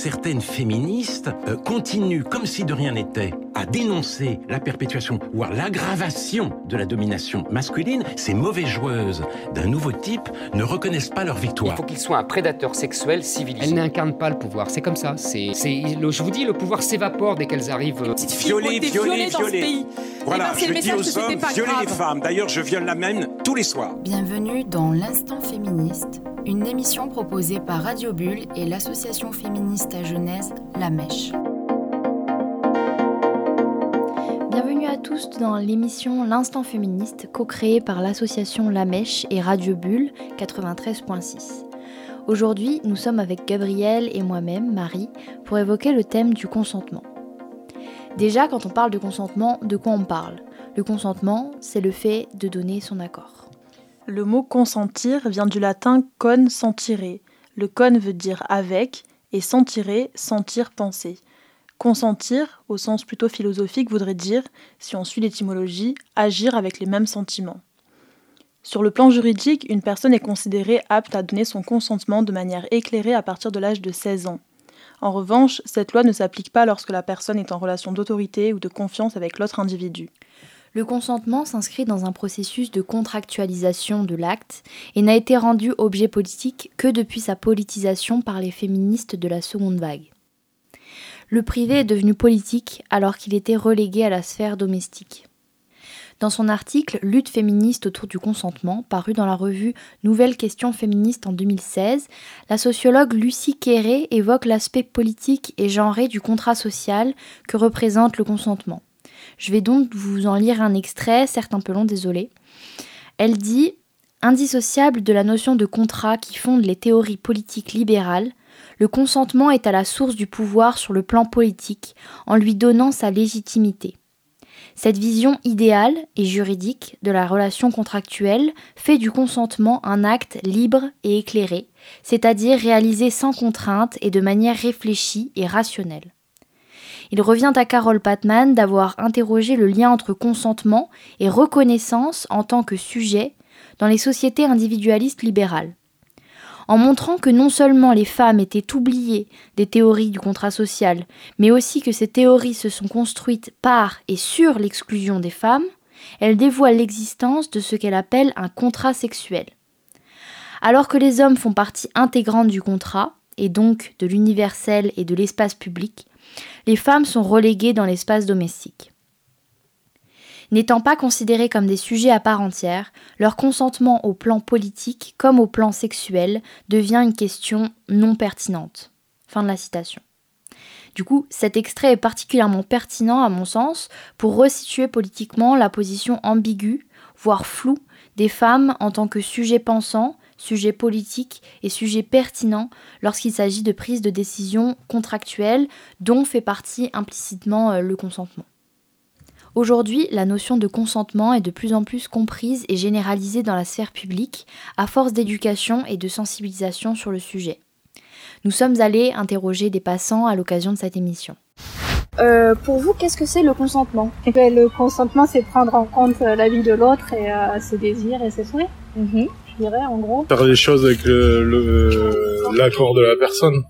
certaines féministes euh, continuent, comme si de rien n'était, à dénoncer la perpétuation, voire l'aggravation de la domination masculine, ces mauvaises joueuses d'un nouveau type ne reconnaissent pas leur victoire. Il faut qu'il soit un prédateur sexuel civilisé. Elles n'incarnent pas le pouvoir, c'est comme ça. C'est, c'est, le- je vous dis, le pouvoir s'évapore dès qu'elles arrivent. euh, Violer, violer, violer. Voilà, Eh ben, je le dis aux hommes, violer les femmes. D'ailleurs, je viole la même tous les soirs. Bienvenue dans l'Instant Féministe, une émission proposée par Radio Bulle et l'association féministe à Genèse, La Mèche. Dans l'émission L'Instant Féministe, co-créée par l'association La Mèche et Radio Bulle 93.6. Aujourd'hui, nous sommes avec Gabrielle et moi-même, Marie, pour évoquer le thème du consentement. Déjà, quand on parle de consentement, de quoi on parle? Le consentement, c'est le fait de donner son accord. Le mot consentir vient du latin con sentire. Le con veut dire avec et sentire, sentir, penser. Consentir, au sens plutôt philosophique, voudrait dire, si on suit l'étymologie, agir avec les mêmes sentiments. Sur le plan juridique, une personne est considérée apte à donner son consentement de manière éclairée à partir de l'âge de 16 ans. En revanche, cette loi ne s'applique pas lorsque la personne est en relation d'autorité ou de confiance avec l'autre individu. Le consentement s'inscrit dans un processus de contractualisation de l'acte et n'a été rendu objet politique que depuis sa politisation par les féministes de la seconde vague. Le privé est devenu politique alors qu'il était relégué à la sphère domestique. Dans son article Lutte féministe autour du consentement, paru dans la revue Nouvelles questions féministes en 2016, la sociologue Lucie Quéré évoque l'aspect politique et genré du contrat social que représente le consentement. Je vais donc vous en lire un extrait, certes un peu long, désolé. Elle dit Indissociable de la notion de contrat qui fonde les théories politiques libérales, le consentement est à la source du pouvoir sur le plan politique en lui donnant sa légitimité. Cette vision idéale et juridique de la relation contractuelle fait du consentement un acte libre et éclairé, c'est-à-dire réalisé sans contrainte et de manière réfléchie et rationnelle. Il revient à Carole Patman d'avoir interrogé le lien entre consentement et reconnaissance en tant que sujet dans les sociétés individualistes libérales. En montrant que non seulement les femmes étaient oubliées des théories du contrat social, mais aussi que ces théories se sont construites par et sur l'exclusion des femmes, elle dévoile l'existence de ce qu'elle appelle un contrat sexuel. Alors que les hommes font partie intégrante du contrat, et donc de l'universel et de l'espace public, les femmes sont reléguées dans l'espace domestique. N'étant pas considérées comme des sujets à part entière, leur consentement au plan politique comme au plan sexuel devient une question non pertinente. Fin de la citation. Du coup, cet extrait est particulièrement pertinent à mon sens pour resituer politiquement la position ambiguë, voire floue, des femmes en tant que sujet pensant, sujet politique et sujet pertinent lorsqu'il s'agit de prise de décision contractuelle dont fait partie implicitement euh, le consentement. Aujourd'hui, la notion de consentement est de plus en plus comprise et généralisée dans la sphère publique à force d'éducation et de sensibilisation sur le sujet. Nous sommes allés interroger des passants à l'occasion de cette émission. Euh, pour vous, qu'est-ce que c'est le consentement? Ben, Le consentement, c'est prendre en compte euh, la vie de l'autre et euh, ses désirs et ses souhaits, Mhm. je dirais, en gros. Faire les choses avec le- le- l'accord de la personne.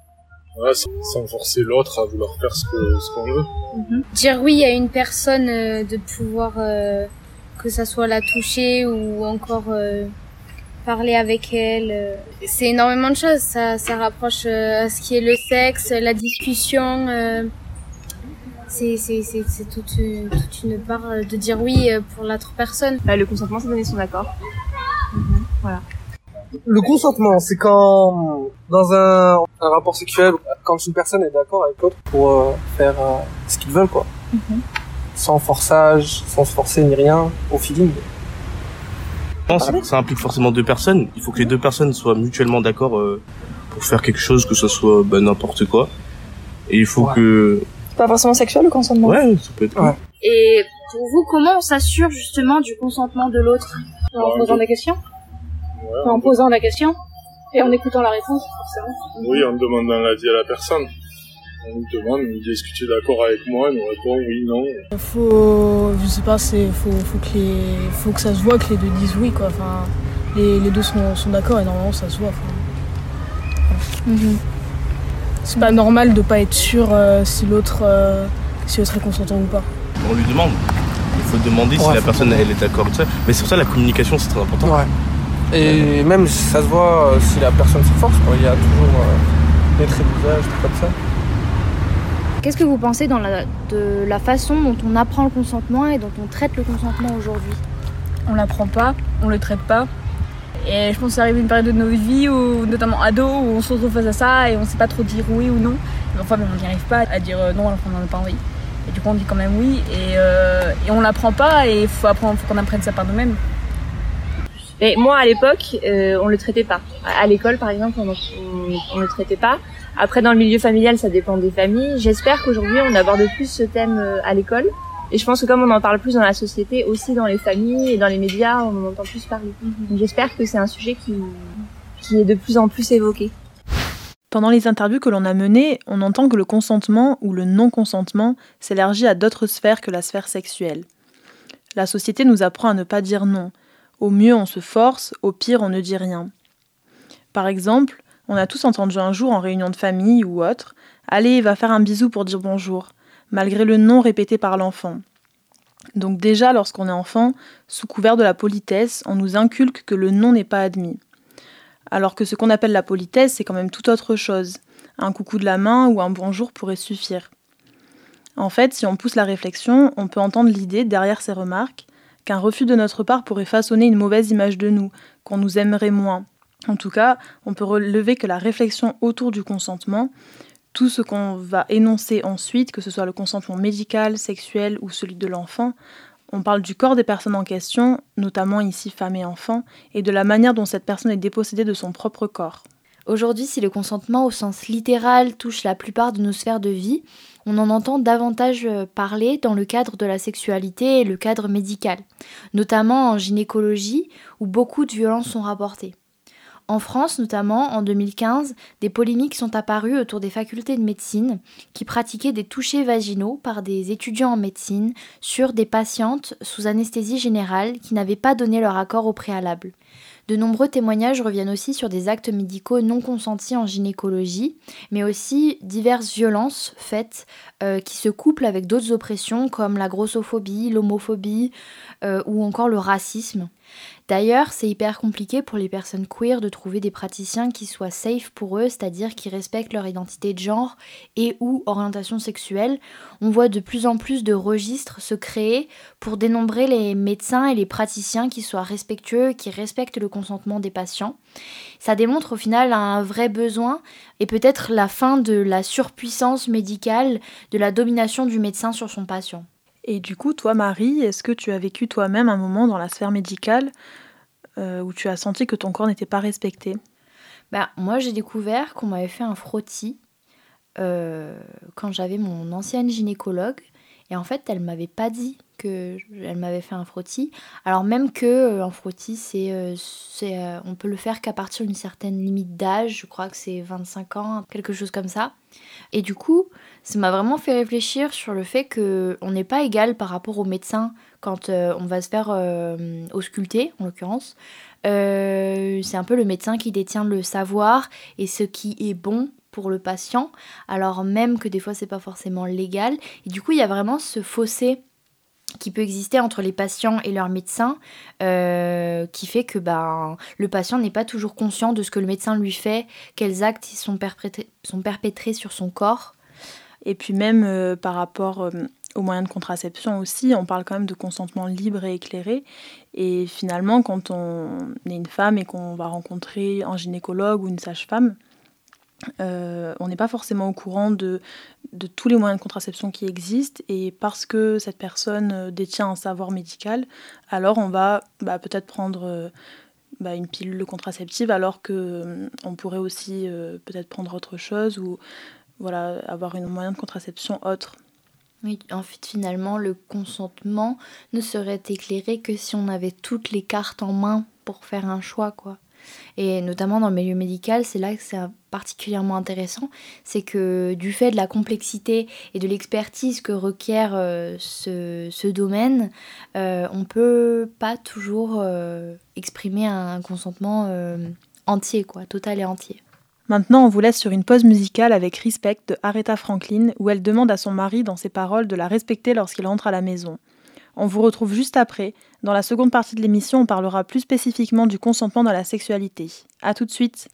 Voilà, sans, forcer l'autre à vouloir faire ce qu'on veut. Dire oui à une personne, euh, de pouvoir euh, que ça soit la toucher ou encore euh, parler avec elle. euh. C'est énormément de choses. Ça, ça rapproche euh, à ce qui est le sexe, la discussion. euh. C'est toute une, toute une part de dire oui pour l'autre personne. Bah, le consentement, c'est donner son accord. Le consentement, c'est quand, dans un, un rapport sexuel, quand une personne est d'accord avec l'autre pour euh, faire euh, ce qu'ils veulent, quoi. Sans forçage, sans se forcer ni rien, au feeling. Non, ça, ça implique forcément deux personnes. Il faut que les deux personnes soient mutuellement d'accord euh, pour faire quelque chose, que ce soit bah, n'importe quoi. Et il faut que... Pas forcément sexuel, le consentement? Ouais, ça peut être... Ouais. Et pour vous, comment on s'assure justement du consentement de l'autre? En posant des questions? Ouais, En posant la question et en écoutant la réponse, forcément. Oui, en demandant l'avis à la personne. On nous demande, on est-ce que tu es d'accord avec moi? Elle nous répond oui, non. Faut, je sais pas, c'est, faut, faut que les, faut que ça se voit que les deux disent oui, quoi. Enfin, les, les deux sont, sont d'accord et normalement ça se voit. Enfin, Mhm. C'est pas normal de pas être sûr si l'autre si l'autre est consentant ou pas. On lui demande. Il faut demander si la personne elle est d'accord. Mais c'est pour ça la communication c'est très important. Ouais. Et même ça se voit si la personne s'efforce. Il y a toujours des traits de visage, tout comme ça. Qu'est-ce que vous pensez dans la, de la façon dont on apprend le consentement et dont on traite le consentement aujourd'hui? On l'apprend pas, on le traite pas. Et je pense que ça arrive une période de nos vies, où, notamment ado, où on se retrouve face à ça et on sait pas trop dire oui ou non. enfin, on n'y arrive pas à dire euh, non alors qu'on n'en a pas envie. Et du coup, on dit quand même oui et, euh, et on l'apprend pas et il faut, faut qu'on apprenne ça par nous-mêmes. Et moi, à l'époque, euh, on le traitait pas. À l'école, par exemple, on, on, le traitait pas. Après, dans le milieu familial, ça dépend des familles. J'espère qu'aujourd'hui, on aborde plus ce thème euh, à l'école. Et je pense que comme on en parle plus dans la société, aussi dans les familles et dans les médias, on en entend plus parler. Mhm. J'espère que c'est un sujet qui, qui est de plus en plus évoqué. Pendant les interviews que l'on a menées, on entend que le consentement ou le non-consentement s'élargit à d'autres sphères que la sphère sexuelle. La société nous apprend à ne pas dire non. Au mieux, on se force, au pire, on ne dit rien. Par exemple, on a tous entendu un jour en réunion de famille ou autre Allez, va faire un bisou pour dire bonjour, malgré le non répété par l'enfant. Donc, déjà, lorsqu'on est enfant, sous couvert de la politesse, on nous inculque que le non n'est pas admis alors que ce qu'on appelle la politesse, c'est quand même tout autre chose. Un coucou de la main ou un bonjour pourrait suffire. En fait, si on pousse la réflexion, on peut entendre l'idée derrière ces remarques qu'un refus de notre part pourrait façonner une mauvaise image de nous, qu'on nous aimerait moins. En tout cas, on peut relever que la réflexion autour du consentement, tout ce qu'on va énoncer ensuite, que ce soit le consentement médical, sexuel ou celui de l'enfant, on parle du corps des personnes en question, notamment ici femmes et enfants, et de la manière dont cette personne est dépossédée de son propre corps. Aujourd'hui, si le consentement au sens littéral touche la plupart de nos sphères de vie, on en entend davantage euh, parler dans le cadre de la sexualité et le cadre médical, notamment en gynécologie où beaucoup de violences sont rapportées. En France notamment, en 2015, des polémiques sont apparues autour des facultés de médecine qui pratiquaient des touchés vaginaux par des étudiants en médecine sur des patientes sous anesthésie générale qui n'avaient pas donné leur accord au préalable. De nombreux témoignages reviennent aussi sur des actes médicaux non consentis en gynécologie, mais aussi diverses violences faites euh, qui se couplent avec d'autres oppressions comme la grossophobie, l'homophobie euh, ou encore le racisme. D'ailleurs, c'est hyper compliqué pour les personnes queer de trouver des praticiens qui soient safe pour eux, c'est-à-dire qui respectent leur identité de genre et ou orientation sexuelle. On voit de plus en plus de registres se créer pour dénombrer les médecins et les praticiens qui soient respectueux, qui respectent le consentement des patients. Ça démontre au final un vrai besoin et peut-être la fin de la surpuissance médicale, de la domination du médecin sur son patient. Et du coup, toi, Marie, est-ce que tu as vécu toi-même un moment dans la sphère médicale euh, où tu as senti que ton corps n'était pas respecté? Bah, Moi, j'ai découvert qu'on m'avait fait un frottis euh, quand j'avais mon ancienne gynécologue. Et en fait, elle m'avait pas dit que elle m'avait fait un frottis. Alors même que euh, un frottis, c'est, c'est on peut le faire qu'à partir d'une certaine limite d'âge. Je crois que c'est 25 ans, quelque chose comme ça. Et du coup, ça m'a vraiment fait réfléchir sur le fait qu'on n'est pas égal par rapport aux médecins quand euh, on va se faire euh, ausculter, en l'occurrence. Euh, c'est un peu le médecin qui détient le savoir et ce qui est bon pour le patient, alors même que des fois c'est pas forcément légal. Et du coup, il y a vraiment ce fossé qui peut exister entre les patients et leurs médecins, qui fait que ben, le patient n'est pas toujours conscient de ce que le médecin lui fait, quels actes sont sont perpétrés sur son corps. Et puis même euh, par rapport euh, aux moyens de contraception aussi, on parle quand même de consentement libre et éclairé. Et finalement, quand on est une femme et qu'on va rencontrer un gynécologue ou une sage-femme, euh, on n'est pas forcément au courant de, tous les moyens de contraception qui existent et parce que cette personne détient un savoir médical, alors on va bah, peut-être prendre bah, une pilule contraceptive alors que on pourrait aussi peut-être prendre autre chose ou voilà, avoir une moyen de contraception autre. Oui, en fait, finalement, le consentement ne serait éclairé que si on avait toutes les cartes en main pour faire un choix, quoi. Et notamment dans le milieu médical, c'est là que c'est particulièrement intéressant, c'est que du fait de la complexité et de l'expertise que requiert euh, ce, domaine, euh, on peut pas toujours euh, exprimer un consentement entier, quoi, total et entier. Maintenant, on vous laisse sur une pause musicale avec Respect de Aretha Franklin, où elle demande à son mari, dans ses paroles, de la respecter lorsqu'il rentre à la maison. On vous retrouve juste après. Dans la seconde partie de l'émission, on parlera plus spécifiquement du consentement dans la sexualité. A tout de suite.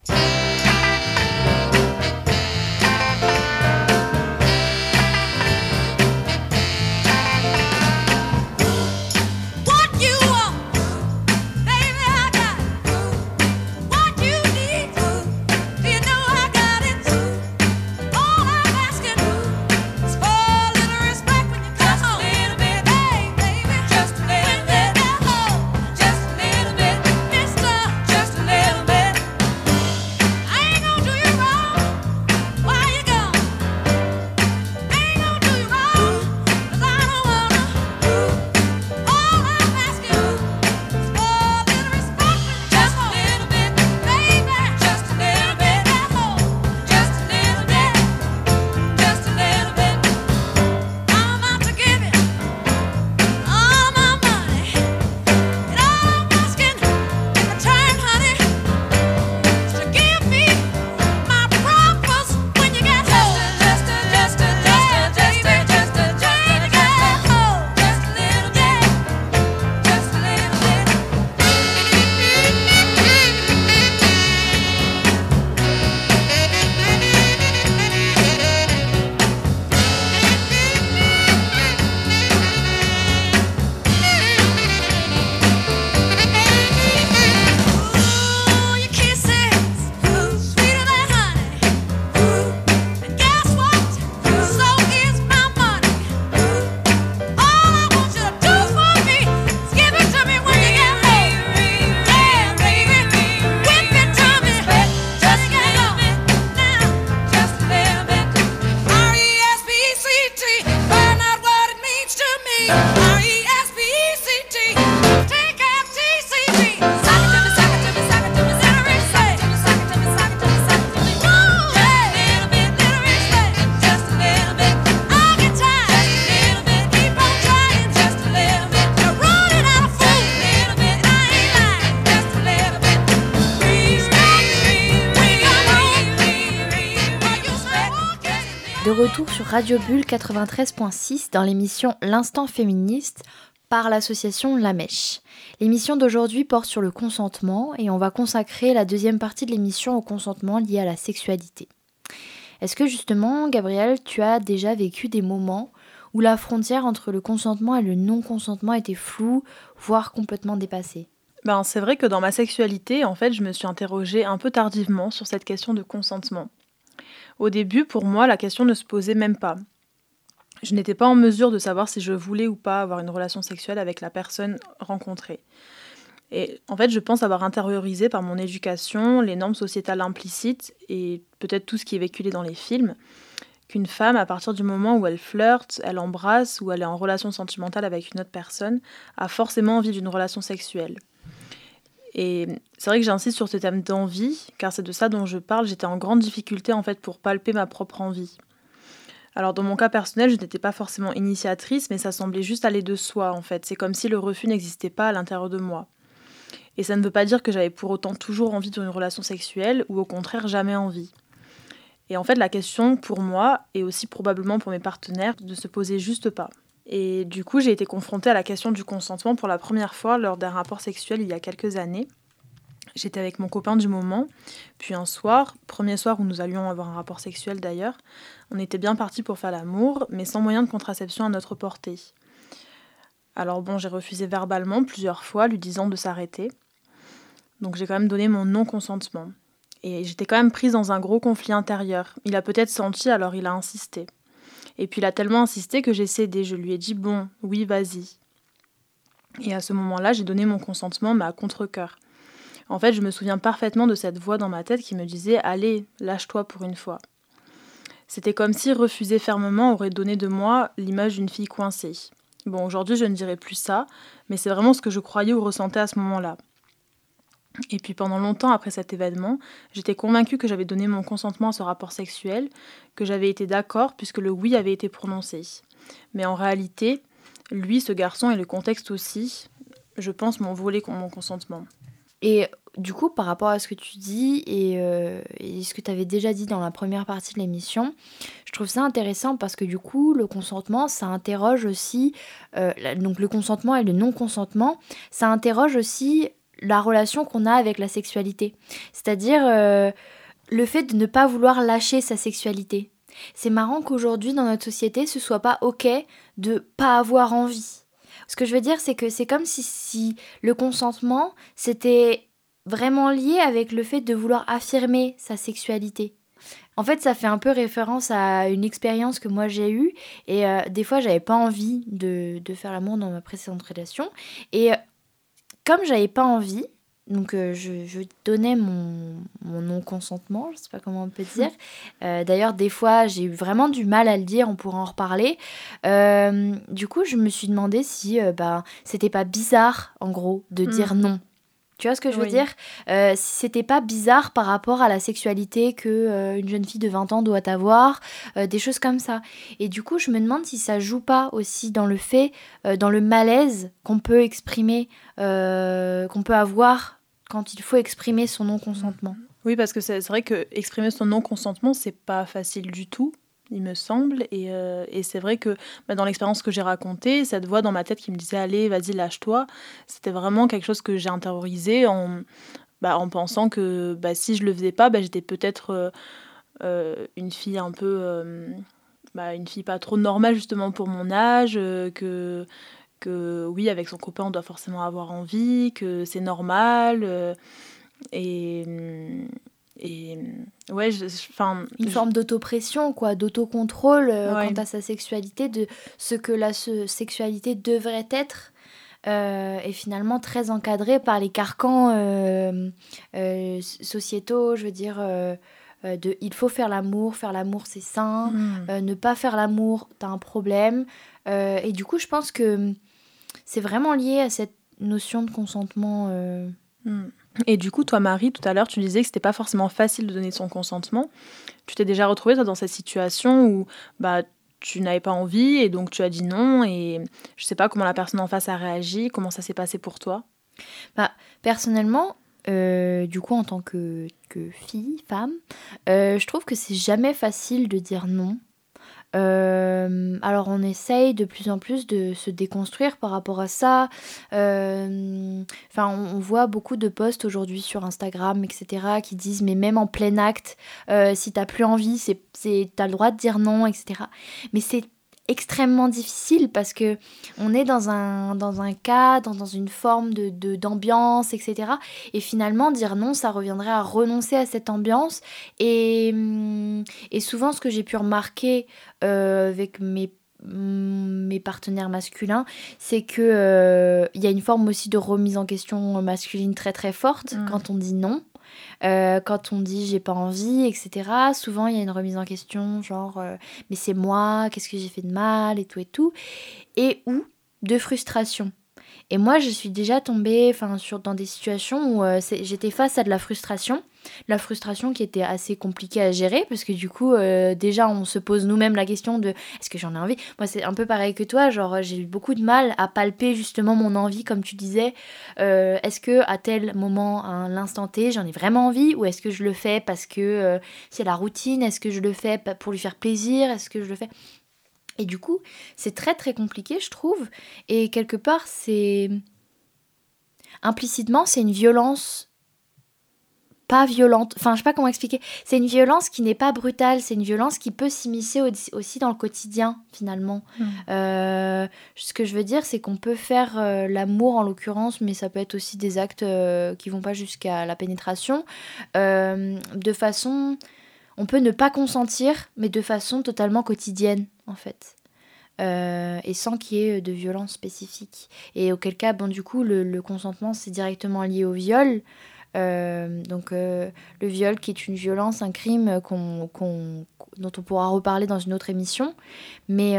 Radio Bulle 93.6 dans l'émission L'instant féministe par l'association La Mèche. L'émission d'aujourd'hui porte sur le consentement et on va consacrer la deuxième partie de l'émission au consentement lié à la sexualité. Est-ce que justement, Gabriel, tu as déjà vécu des moments où la frontière entre le consentement et le non-consentement était floue, voire complètement dépassée? Ben, c'est vrai que dans ma sexualité, en fait, je me suis interrogée un peu tardivement sur cette question de consentement. Au début, pour moi, la question ne se posait même pas. Je n'étais pas en mesure de savoir si je voulais ou pas avoir une relation sexuelle avec la personne rencontrée. Et en fait, je pense avoir intériorisé par mon éducation les normes sociétales implicites et peut-être tout ce qui est véhiculé dans les films, qu'une femme, à partir du moment où elle flirte, elle embrasse ou elle est en relation sentimentale avec une autre personne, a forcément envie d'une relation sexuelle. Et c'est vrai que j'insiste sur ce thème d'envie, car c'est de ça dont je parle. J'étais en grande difficulté en fait pour palper ma propre envie. Alors dans mon cas personnel, je n'étais pas forcément initiatrice, mais ça semblait juste aller de soi en fait. C'est comme si le refus n'existait pas à l'intérieur de moi. Et ça ne veut pas dire que j'avais pour autant toujours envie d'une relation sexuelle, ou au contraire jamais envie. Et en fait, la question pour moi, et aussi probablement pour mes partenaires, ne se posait juste pas. Et du coup, j'ai été confrontée à la question du consentement pour la première fois lors d'un rapport sexuel il y a quelques années. J'étais avec mon copain du moment, puis un soir, premier soir où nous allions avoir un rapport sexuel d'ailleurs, on était bien parti pour faire l'amour, mais sans moyen de contraception à notre portée. Alors bon, j'ai refusé verbalement plusieurs fois, lui disant de s'arrêter. Donc j'ai quand même donné mon non-consentement. Et j'étais quand même prise dans un gros conflit intérieur. Il a peut-être senti, alors il a insisté. Et puis il a tellement insisté que j'ai cédé. Je lui ai dit bon, oui, vas-y. Et à ce moment-là, j'ai donné mon consentement, mais à contre-coeur. En fait, je me souviens parfaitement de cette voix dans ma tête qui me disait Allez, lâche-toi pour une fois. C'était comme si refuser fermement aurait donné de moi l'image d'une fille coincée. Bon, aujourd'hui, je ne dirais plus ça, mais c'est vraiment ce que je croyais ou ressentais à ce moment-là. Et puis pendant longtemps après cet événement, j'étais convaincue que j'avais donné mon consentement à ce rapport sexuel, que j'avais été d'accord puisque le oui avait été prononcé. Mais en réalité, lui, ce garçon et le contexte aussi, je pense, m'ont volé mon consentement. et du coup, par rapport à ce que tu dis et, ce que tu avais déjà dit dans la première partie de l'émission, je trouve ça intéressant parce que du coup, le consentement, ça interroge aussi, donc le consentement et le non-consentement, ça interroge aussi la relation qu'on a avec la sexualité. C'est-à-dire le fait de ne pas vouloir lâcher sa sexualité. C'est marrant qu'aujourd'hui, dans notre société, ce soit pas ok de pas avoir envie. Ce que je veux dire, c'est que c'est comme si, si le consentement, c'était vraiment lié avec le fait de vouloir affirmer sa sexualité. En fait, ça fait un peu référence à une expérience que moi j'ai eue. Et euh, des fois, j'avais pas envie de, de faire l'amour dans ma précédente relation. Et euh, comme j'avais pas envie, donc euh, je, donnais mon, non-consentement, je sais pas comment on peut dire. Euh, d'ailleurs, des fois, j'ai eu vraiment du mal à le dire, on pourra en reparler. Euh, du coup, je me suis demandé si bah, c'était pas bizarre, en gros, de dire non. Tu vois ce que je veux dire? Si c'était pas bizarre par rapport à la sexualité que une jeune fille de 20 ans doit avoir, des choses comme ça. Et du coup, je me demande si ça joue pas aussi dans le fait, dans le malaise qu'on peut exprimer, qu'on peut avoir quand il faut exprimer son non-consentement. Oui, parce que c'est vrai que exprimer son non-consentement, c'est pas facile du tout, il me semble. Et, euh, et c'est vrai que bah, dans l'expérience que j'ai racontée, cette voix dans ma tête qui me disait Allez, vas-y, lâche-toi, c'était vraiment quelque chose que j'ai intériorisé en, bah, en pensant que bah, si je le faisais pas, bah, j'étais peut-être euh, euh, une fille un peu. Bah, une fille pas trop normale justement pour mon âge, que que oui, avec son copain, on doit forcément avoir envie, que c'est normal. Et, et ouais, enfin. Une forme d'autopression, quoi, d'autocontrôle euh, quant à sa sexualité, de ce que la sexualité devrait être. Euh, est finalement très encadré par les carcans sociétaux, je veux dire, de il faut faire l'amour, faire l'amour c'est sain, hmm. ne pas faire l'amour, t'as un problème. et du coup, je pense que c'est vraiment lié à cette notion de consentement. Euh. Et du coup, toi, Marie, tout à l'heure, tu disais que c'était pas forcément facile de donner son consentement. Tu t'es déjà retrouvée toi, dans cette situation où bah, tu n'avais pas envie et donc tu as dit non et je sais pas comment la personne en face a réagi, comment ça s'est passé pour toi? Bah, Personnellement, euh, du coup, en tant que, que fille, femme, euh, je trouve que c'est jamais facile de dire non. Euh, alors on essaye de plus en plus de se déconstruire par rapport à ça. Euh, on, voit beaucoup de posts aujourd'hui sur Instagram, etc., qui disent mais même en plein acte, euh, si t'as plus envie, c'est, t'as le droit de dire non, etc. Mais c'est extrêmement difficile parce que on est dans un, dans un cadre, dans une forme de, d'ambiance, etc. Et finalement, dire non, ça reviendrait à renoncer à cette ambiance. Et, hum, et souvent, ce que j'ai pu remarquer euh, avec mes mes partenaires masculins, c'est que euh, il y a une forme aussi de remise en question masculine très très forte mmh. quand on dit non. Euh, quand on dit j'ai pas envie, etc., souvent il y a une remise en question, genre euh, mais c'est moi, qu'est-ce que j'ai fait de mal et tout et tout, et ou de frustration. Et moi, je suis déjà tombée sur, dans des situations où euh, j'étais face à de la frustration. La frustration qui était assez compliquée à gérer parce que du coup, euh, déjà, on se pose nous-mêmes la question de est-ce que j'en ai envie? Moi, c'est un peu pareil que toi. Genre, j'ai eu beaucoup de mal à palper justement mon envie, comme tu disais. Euh, est-ce que à tel moment, à l'instant T, j'en ai vraiment envie ou est-ce que je le fais parce que c'est la routine? Est-ce que je le fais pour lui faire plaisir? Est-ce que je le fais? Et du coup, c'est très très compliqué, je trouve. Et quelque part, c'est. Implicitement, c'est une violence pas violente. Enfin, je sais pas comment expliquer. C'est une violence qui n'est pas brutale. C'est une violence qui peut s'immiscer aussi dans le quotidien, finalement. Mmh. Euh, ce que je veux dire, c'est qu'on peut faire euh, l'amour, en l'occurrence, mais ça peut être aussi des actes euh, qui vont pas jusqu'à la pénétration, de façon on peut ne pas consentir, mais de façon totalement quotidienne, en fait. Euh, et sans qu'il y ait de violence spécifique. Et auquel cas, bon, du coup, le, consentement, c'est directement lié au viol. Euh, donc, euh, le viol qui est une violence, un crime qu'on, dont on pourra reparler dans une autre émission. Mais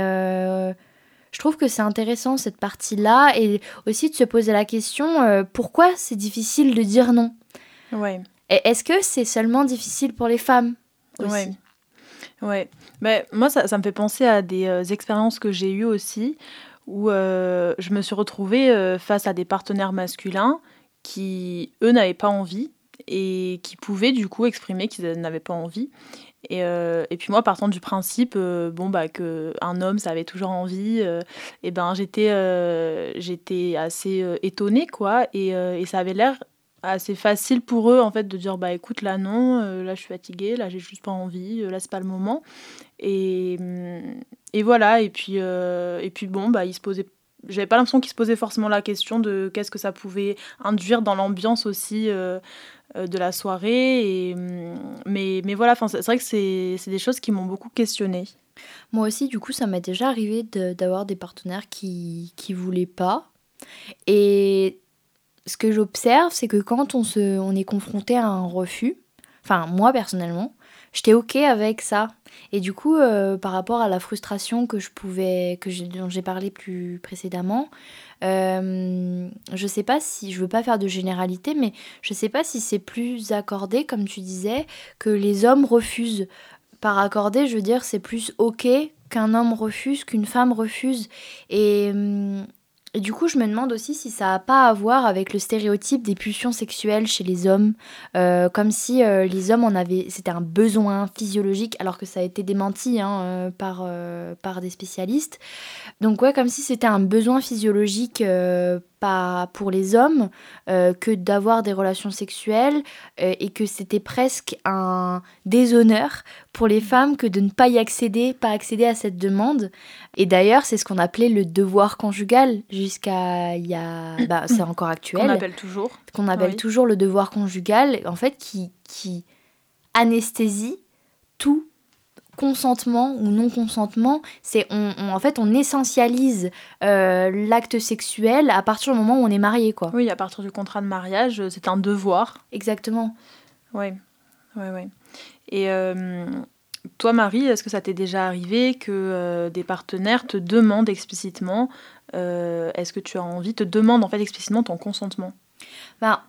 je trouve que c'est intéressant cette partie-là et aussi de se poser la question pourquoi c'est difficile de dire non? Ouais. est-ce que c'est seulement difficile pour les femmes? Ouais. Ouais. Mais moi, ça, ça, me fait penser à des euh, expériences que j'ai eues aussi, où euh, je me suis retrouvée euh, face à des partenaires masculins qui, eux, n'avaient pas envie et qui pouvaient du coup exprimer qu'ils n'avaient pas envie. Et, et, puis moi, partant du principe, bon bah que un homme, ça avait toujours envie, et ben j'étais j'étais assez étonnée quoi, et, et ça avait l'air assez facile pour eux en fait de dire bah écoute là non, là je suis fatiguée, là j'ai juste pas envie, là c'est pas le moment, et, et voilà et puis et puis bon bah ils se posaient j'avais pas l'impression qu'ils se posaient forcément la question de qu'est-ce que ça pouvait induire dans l'ambiance aussi euh, de la soirée. Mm, mais, mais voilà, c'est vrai que c'est des choses qui m'ont beaucoup questionné. Moi aussi, du coup, ça m'est déjà arrivé d'avoir des partenaires qui ne voulaient pas. Et ce que j'observe, c'est que quand on, se, on est confronté à un refus, enfin moi personnellement, j'étais ok avec ça. Et du coup, euh, par rapport à la frustration que je pouvais, que dont j'ai parlé plus précédemment, euh, je sais pas si, je veux pas faire de généralité, mais je sais pas si c'est plus accordé, comme tu disais, que les hommes refusent. Par accordé, je veux dire, c'est plus ok qu'un homme refuse, qu'une femme refuse. Et, hum, et du coup, je me demande aussi si ça n'a pas à voir avec le stéréotype des pulsions sexuelles chez les hommes, euh, comme si euh, les hommes en avaient, c'était un besoin physiologique, alors que ça a été démenti hein, euh, par, par des spécialistes. Donc ouais, comme si c'était un besoin physiologique pas pour les hommes euh, que d'avoir des relations sexuelles euh, et que c'était presque un déshonneur pour les femmes que de ne pas y accéder, pas accéder à cette demande. Et d'ailleurs, c'est ce qu'on appelait le devoir conjugal jusqu'à il y a bah, c'est encore actuel. Qu'on appelle toujours. Qu'on appelle toujours le devoir conjugal en fait qui qui anesthésie tout consentement ou non consentement, c'est on, en fait on essentialise euh, l'acte sexuel à partir du moment où on est marié quoi. Oui, à partir du contrat de mariage, euh, c'est un devoir. Exactement. Oui, oui, oui. Et euh, toi, Marie, est-ce que ça t'est déjà arrivé que des partenaires te demandent explicitement, est-ce que tu as envie, te demandent en fait explicitement ton consentement? Ben,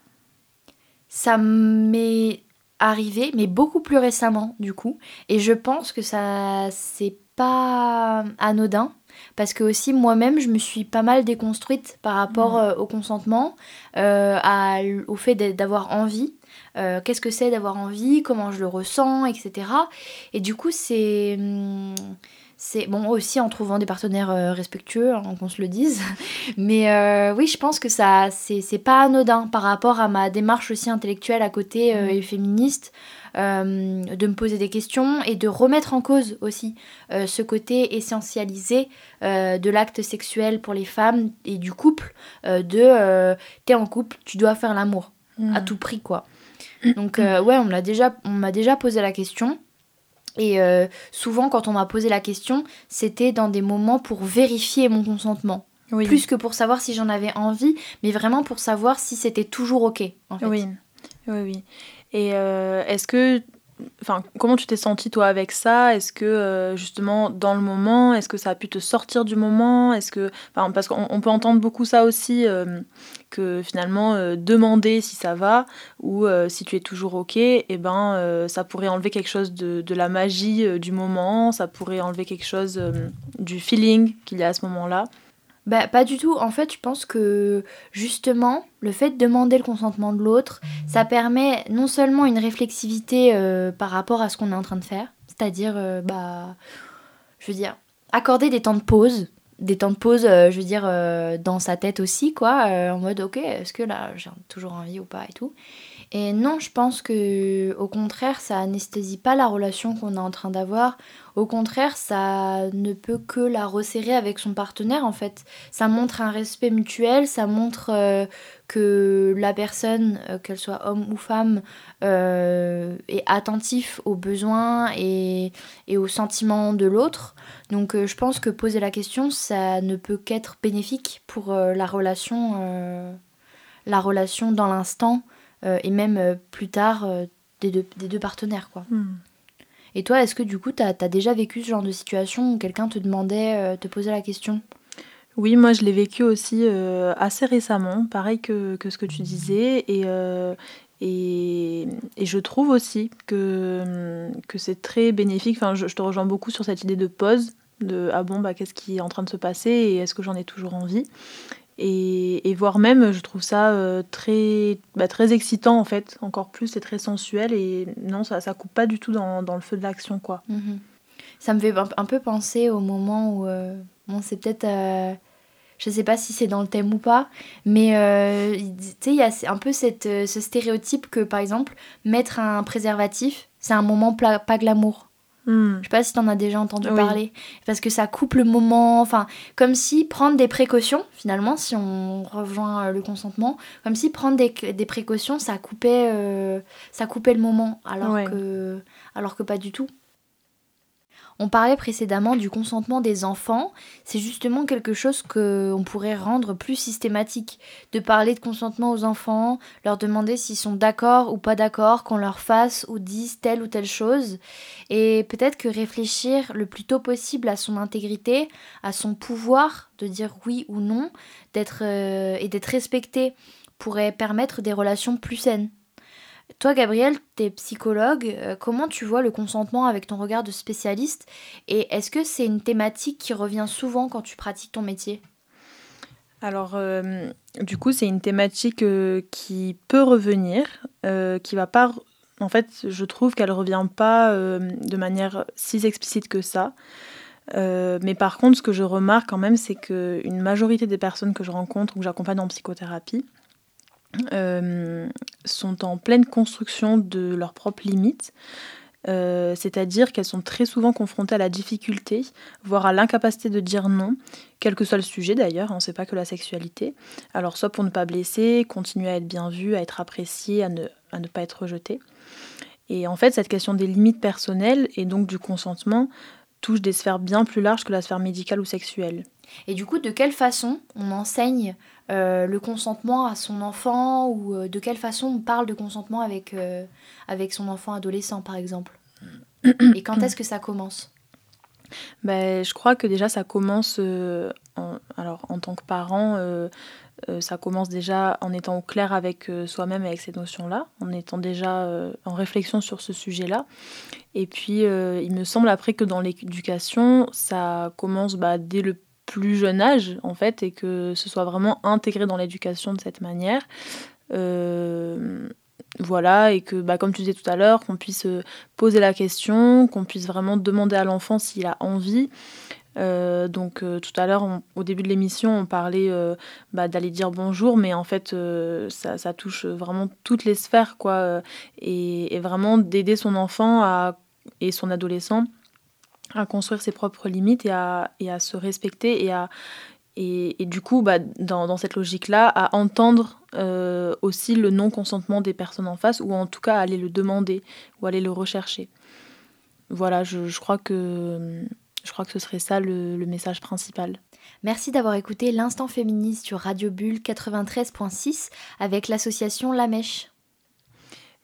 ça m'est arrivé, mais beaucoup plus récemment du coup. Et je pense que ça c'est pas anodin parce que aussi moi-même je me suis pas mal déconstruite par rapport mmh. euh, au consentement, euh, à, au fait d'avoir envie. Euh, qu'est-ce que c'est d'avoir envie, comment je le ressens, etc. Et du coup c'est hum, c'est bon aussi en trouvant des partenaires euh, respectueux, hein, qu'on se le dise. Mais euh, oui, je pense que ça, c'est pas anodin par rapport à ma démarche aussi intellectuelle à côté euh, et féministe, de me poser des questions et de remettre en cause aussi ce côté essentialisé de l'acte sexuel pour les femmes et du couple, de t'es en couple, tu dois faire l'amour à tout prix quoi. Donc ouais, on m'a déjà, on déjà posé la question. Et euh, souvent, quand on m'a posé la question, c'était dans des moments pour vérifier mon consentement. Plus que pour savoir si j'en avais envie, mais vraiment pour savoir si c'était toujours OK. En fait. Oui, oui, oui. Et euh, est-ce que Enfin, comment tu t'es sentie toi avec ça? Est-ce que euh, justement dans le moment, est-ce que ça a pu te sortir du moment? Est-ce que, enfin, parce qu'on peut entendre beaucoup ça aussi, euh, que finalement euh, demander si ça va ou si tu es toujours ok, et eh ben ça pourrait enlever quelque chose de, de la magie du moment, ça pourrait enlever quelque chose du feeling qu'il y a à ce moment-là. Bah, pas du tout. En fait, je pense que justement, le fait de demander le consentement de l'autre, ça permet non seulement une réflexivité euh, par rapport à ce qu'on est en train de faire, c'est-à-dire, euh, bah, je veux dire, accorder des temps de pause, des temps de pause, euh, je veux dire, dans sa tête aussi, quoi, en mode, ok, est-ce que là, j'ai toujours envie ou pas et tout. Et non, je pense que au contraire, ça anesthésie pas la relation qu'on est en train d'avoir. Au contraire, ça ne peut que la resserrer avec son partenaire en fait. Ça montre un respect mutuel, ça montre euh, que la personne, euh, qu'elle soit homme ou femme, euh, est attentif aux besoins et, et aux sentiments de l'autre. Donc je pense que poser la question, ça ne peut qu'être bénéfique pour la relation, la relation dans l'instant. Euh, et même euh, plus tard euh, des deux, des, deux, partenaires. Quoi. Hmm. Et toi, est-ce que du coup, tu as, déjà vécu ce genre de situation où quelqu'un te demandait, te posait la question? Oui, moi je l'ai vécu aussi assez récemment, pareil que, que, ce que tu disais. Et, et, et, je trouve aussi que, que c'est très bénéfique. Enfin, je, je, te rejoins beaucoup sur cette idée de pause, de ah bon, bah, qu'est-ce qui est en train de se passer et est-ce que j'en ai toujours envie? Et, voire même, je trouve ça euh, très, bah, très excitant en fait, encore plus, c'est très sensuel et non, ça, ça coupe pas du tout dans, dans le feu de l'action quoi. Mhm. Ça me fait un, peu penser au moment où, euh, bon, c'est peut-être, euh, je sais pas si c'est dans le thème ou pas, mais tu sais, il y a un peu cette, ce stéréotype que par exemple, mettre un préservatif, c'est un moment pas glamour. Hmm. Je sais pas si tu en as déjà entendu parler. Parce que ça coupe le moment. Enfin, comme si prendre des précautions, finalement, si on rejoint euh, le consentement, comme si prendre des, des précautions, ça coupait, euh, ça coupait le moment. Alors, que, alors que pas du tout. On parlait précédemment du consentement des enfants. C'est justement quelque chose qu'on pourrait rendre plus systématique. De parler de consentement aux enfants, leur demander s'ils sont d'accord ou pas d'accord, qu'on leur fasse ou dise telle ou telle chose. Et peut-être que réfléchir le plus tôt possible à son intégrité, à son pouvoir de dire oui ou non, d'être euh, et d'être respecté pourrait permettre des relations plus saines. Toi, Gabriel, tu es psychologue. Euh, comment tu vois le consentement avec ton regard de spécialiste Et est-ce que c'est une thématique qui revient souvent quand tu pratiques ton métier? Alors, euh, du coup, c'est une thématique euh, qui peut revenir, qui va pas. En fait, je trouve qu'elle revient pas de manière si explicite que ça. mais par contre, ce que je remarque quand même, c'est qu'une majorité des personnes que je rencontre ou que j'accompagne en psychothérapie, euh, sont en pleine construction de leurs propres limites. Euh, c'est-à-dire qu'elles sont très souvent confrontées à la difficulté, voire à l'incapacité de dire non, quel que soit le sujet d'ailleurs, hein, c'est pas que la sexualité. Alors soit pour ne pas blesser, continuer à être bien vu, à être apprécié, à ne, à ne pas être rejeté. Et en fait, cette question des limites personnelles et donc du consentement touche des sphères bien plus larges que la sphère médicale ou sexuelle. Et du coup, de quelle façon on enseigne euh, le consentement à son enfant ou euh, de quelle façon on parle de consentement avec, euh, avec son enfant adolescent, par exemple? Et quand est-ce que ça commence? Ben, Je crois que déjà, ça commence en, alors, en tant que parent. ça commence déjà en étant au clair avec soi-même avec ces notions-là, en étant déjà en réflexion sur ce sujet-là. Et puis, il me semble après que dans l'éducation, ça commence bah, dès le plus jeune âge, en fait, et que ce soit vraiment intégré dans l'éducation de cette manière. Euh, voilà, et que, bah, comme tu disais tout à l'heure, qu'on puisse euh, poser la question, qu'on puisse vraiment demander à l'enfant s'il a envie. Euh, donc tout à l'heure, au début de l'émission, on parlait bah, d'aller dire bonjour, mais en fait, ça, touche vraiment toutes les sphères, quoi, et, et vraiment d'aider son enfant à, et son adolescent à construire ses propres limites et à, et à se respecter et à et, et du coup bah, dans, dans, cette logique là à entendre euh, aussi le non consentement des personnes en face ou en tout cas aller le demander ou aller le rechercher voilà je, je crois que je crois que ce serait ça le, le message principal Merci d'avoir écouté l'instant féministe sur Radio Bulle 93.6 avec l'association La Mèche.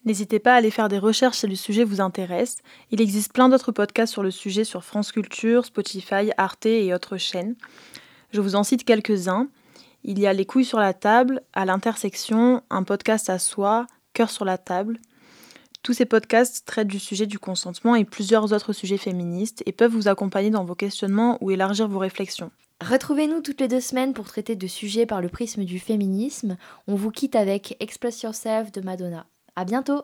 N'hésitez pas à aller faire des recherches si le sujet vous intéresse. Il existe plein d'autres podcasts sur le sujet sur France Culture, Spotify, Arte et autres chaînes. Je vous en cite quelques-uns. Il y a Les couilles sur la table, À l'intersection, un podcast à soi, Cœur sur la table. Tous ces podcasts traitent du sujet du consentement et plusieurs autres sujets féministes et peuvent vous accompagner dans vos questionnements ou élargir vos réflexions. Retrouvez-nous toutes les deux semaines pour traiter de sujets par le prisme du féminisme. On vous quitte avec Express Yourself de Madonna. À bientôt